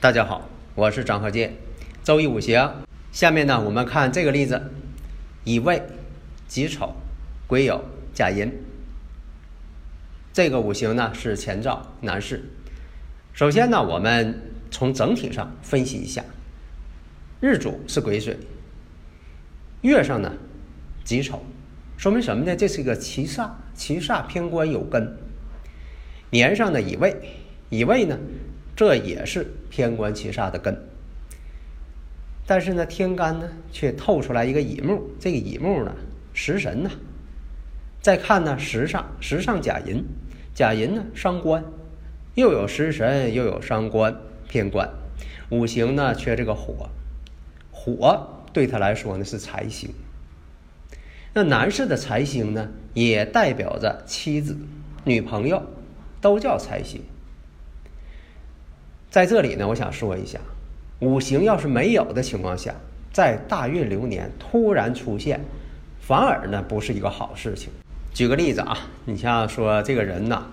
大家好，我是张鹤剑，周易五行。下面呢，我们看这个例子：乙未、己丑、癸酉、甲寅。这个五行呢是前兆男士。首先呢，我们从整体上分析一下，日主是癸水，月上呢己丑，说明什么呢？这是一个七煞，七煞偏官有根。年上的乙未，乙未呢？这也是偏官七煞的根，但是呢，天干呢却透出来一个乙木，这个乙木呢，食神呢。再看呢，时上时上甲寅，甲寅呢伤官，又有食神，又有伤官，偏官。五行呢缺这个火，火对他来说呢是财星。那男士的财星呢，也代表着妻子、女朋友，都叫财星。在这里呢，我想说一下，五行要是没有的情况下，在大运流年突然出现，反而呢不是一个好事情。举个例子啊，你像说这个人呐，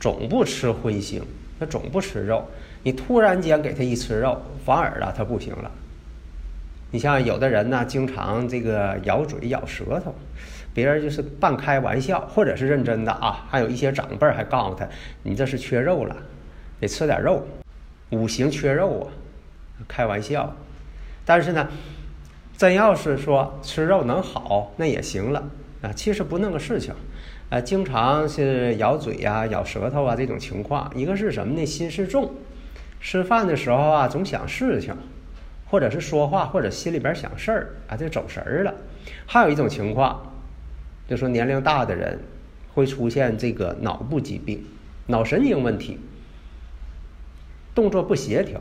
总不吃荤腥，他总不吃肉，你突然间给他一吃肉，反而啊他不行了。你像有的人呢，经常这个咬嘴咬舌头，别人就是半开玩笑或者是认真的啊，还有一些长辈还告诉他，你这是缺肉了，得吃点肉。五行缺肉啊，开玩笑。但是呢，真要是说吃肉能好，那也行了啊。其实不那个事情，啊，经常是咬嘴呀、咬舌头啊这种情况，一个是什么呢？心事重，吃饭的时候啊总想事情，或者是说话或者心里边想事儿啊，就走神儿了。还有一种情况，就说年龄大的人会出现这个脑部疾病、脑神经问题。动作不协调，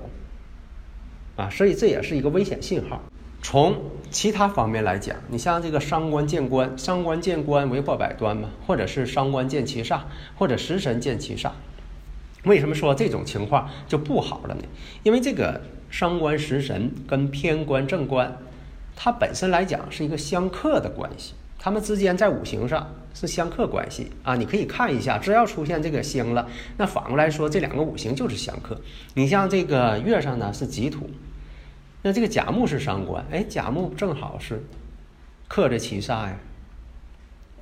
啊，所以这也是一个危险信号。从其他方面来讲，你像这个伤官见官，伤官见官为破百端嘛，或者是伤官见其煞，或者食神见其煞。为什么说这种情况就不好了呢？因为这个伤官食神跟偏官正官，它本身来讲是一个相克的关系。他们之间在五行上是相克关系啊，你可以看一下，只要出现这个星了，那反过来说，这两个五行就是相克。你像这个月上呢是己土，那这个甲木是伤官，哎，甲木正好是克着七煞呀。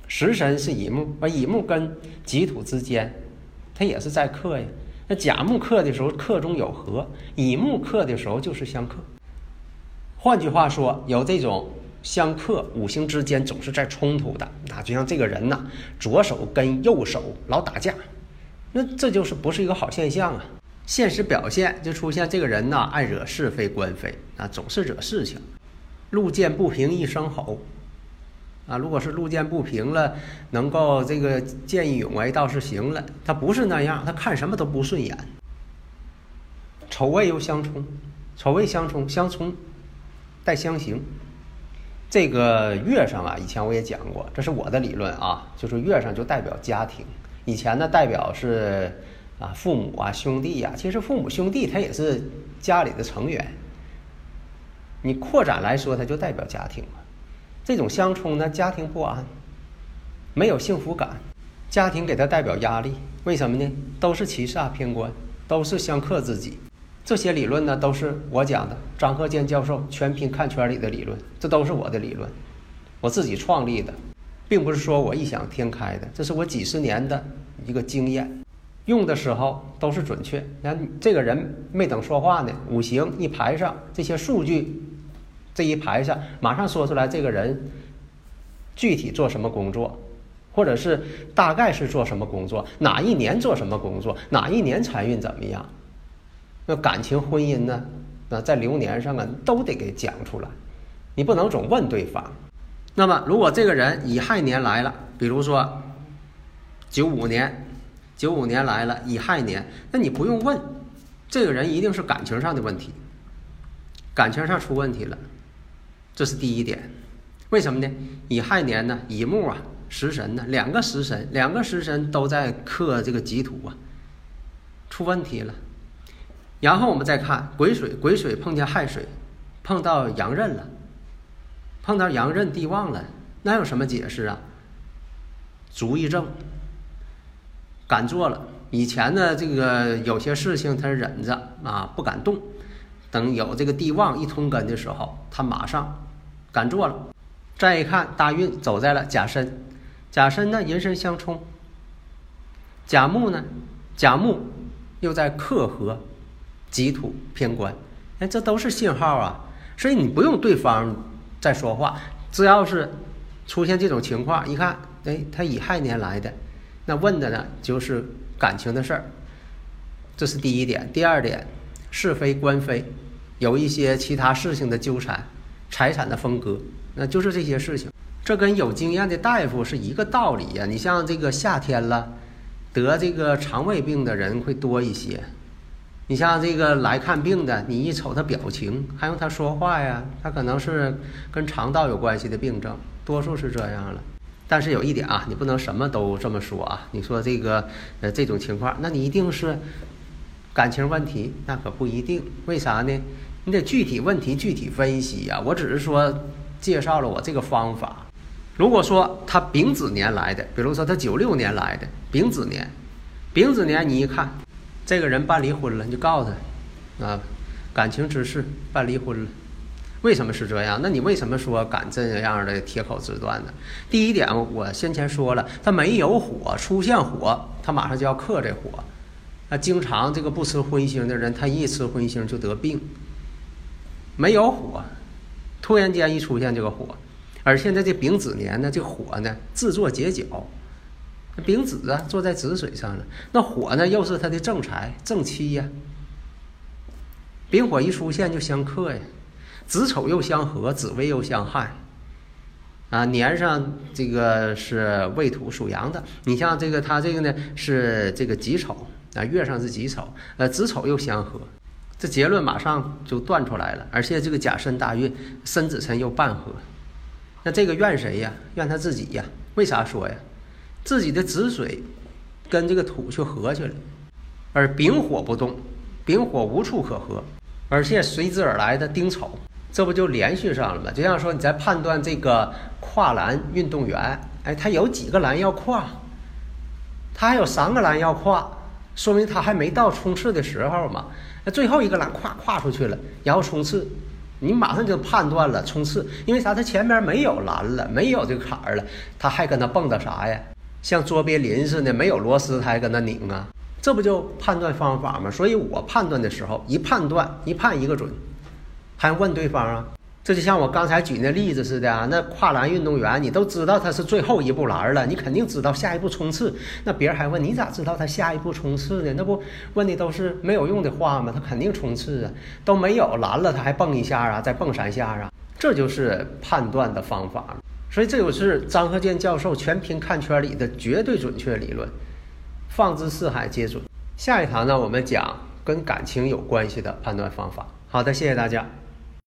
食神是乙木，而乙木跟己土之间，它也是在克呀。那甲木克的时候，克中有合；乙木克的时候就是相克。换句话说，有这种。相克五行之间总是在冲突的，那就像这个人呐，左手跟右手老打架，那这就是不是一个好现象啊。现实表现就出现这个人呐，爱惹是非官非啊，总是惹事情。路见不平一声吼啊，如果是路见不平了，能够这个见义勇为倒是行了，他不是那样，他看什么都不顺眼。丑未又相冲，丑未相冲，相冲带相刑。这个月上啊，以前我也讲过，这是我的理论啊，就是月上就代表家庭。以前呢，代表是啊父母啊兄弟呀，其实父母兄弟他也是家里的成员。你扩展来说，它就代表家庭嘛。这种相冲呢，家庭不安，没有幸福感，家庭给他代表压力。为什么呢？都是七煞偏官，都是相克自己。这些理论呢，都是我讲的，张鹤健教授全凭看圈里的理论，这都是我的理论，我自己创立的，并不是说我异想天开的，这是我几十年的一个经验，用的时候都是准确。那这个人没等说话呢，五行一排上这些数据，这一排上马上说出来，这个人具体做什么工作，或者是大概是做什么工作，哪一年做什么工作，哪一年财运怎么样。那感情婚姻呢？那在流年上啊，都得给讲出来。你不能总问对方。那么，如果这个人乙亥年来了，比如说九五年，九五年来了乙亥年，那你不用问，这个人一定是感情上的问题，感情上出问题了，这是第一点。为什么呢？乙亥年呢，乙木啊，食神呢，两个食神，两个食神都在克这个己土啊，出问题了。然后我们再看癸水，癸水碰见亥水，碰到阳刃了。碰到阳刃地旺了，那有什么解释啊？足一正，敢做了。以前呢，这个有些事情他忍着啊，不敢动。等有这个地旺一通根的时候，他马上敢做了。再一看大运走在了甲申，甲申呢寅申相冲，甲木呢，甲木又在克合己土偏官，哎，这都是信号啊。所以你不用对方。再说话，只要是出现这种情况，一看，哎，他乙亥年来的，那问的呢就是感情的事儿，这是第一点。第二点，是非官非，有一些其他事情的纠缠，财产的分割，那就是这些事情。这跟有经验的大夫是一个道理呀。你像这个夏天了，得这个肠胃病的人会多一些。你像这个来看病的，你一瞅他表情，还用他说话呀？他可能是跟肠道有关系的病症，多数是这样了。但是有一点啊，你不能什么都这么说啊。你说这个呃这种情况，那你一定是感情问题，那可不一定。为啥呢？你得具体问题具体分析呀。我只是说介绍了我这个方法。如果说他丙子年来的，比如说他九六年来的丙子年，丙子年你一看。这个人办离婚了，你就告他，啊，感情之事办离婚了，为什么是这样？那你为什么说敢这样的铁口直断呢？第一点，我先前说了，他没有火，出现火，他马上就要克这火。那经常这个不吃荤腥的人，他一吃荤腥就得病。没有火，突然间一出现这个火，而现在这丙子年呢，这火呢自作结角。丙子啊，坐在子水上了。那火呢，又是他的正财正妻呀。丙火一出现就相克呀，子丑又相合，子未又相害。啊，年上这个是未土属阳的。你像这个他这个呢是这个己丑啊，月上是己丑，呃，子丑又相合，这结论马上就断出来了。而且这个甲申大运，申子辰又半合，那这个怨谁呀？怨他自己呀？为啥说呀？自己的子水跟这个土去合去了，而丙火不动，丙火无处可合，而且随之而来的丁丑，这不就连续上了吗？就像说你在判断这个跨栏运动员，哎，他有几个栏要跨，他还有三个栏要跨，说明他还没到冲刺的时候嘛。那最后一个栏跨跨出去了，然后冲刺，你马上就判断了冲刺，因为啥？他前面没有栏了，没有这个坎儿了，他还跟他蹦跶啥呀？像卓别林似的，没有螺丝，他还搁那拧啊，这不就判断方法吗？所以我判断的时候，一判断一判一个准，还问对方啊？这就像我刚才举那例子似的啊，那跨栏运动员，你都知道他是最后一步栏了，你肯定知道下一步冲刺。那别人还问你咋知道他下一步冲刺呢？那不问的都是没有用的话吗？他肯定冲刺啊，都没有栏了，他还蹦一下啊，再蹦三下啊，这就是判断的方法。所以这就是张鹤健教授全凭看圈里的绝对准确理论，放之四海皆准。下一堂呢，我们讲跟感情有关系的判断方法。好的，谢谢大家。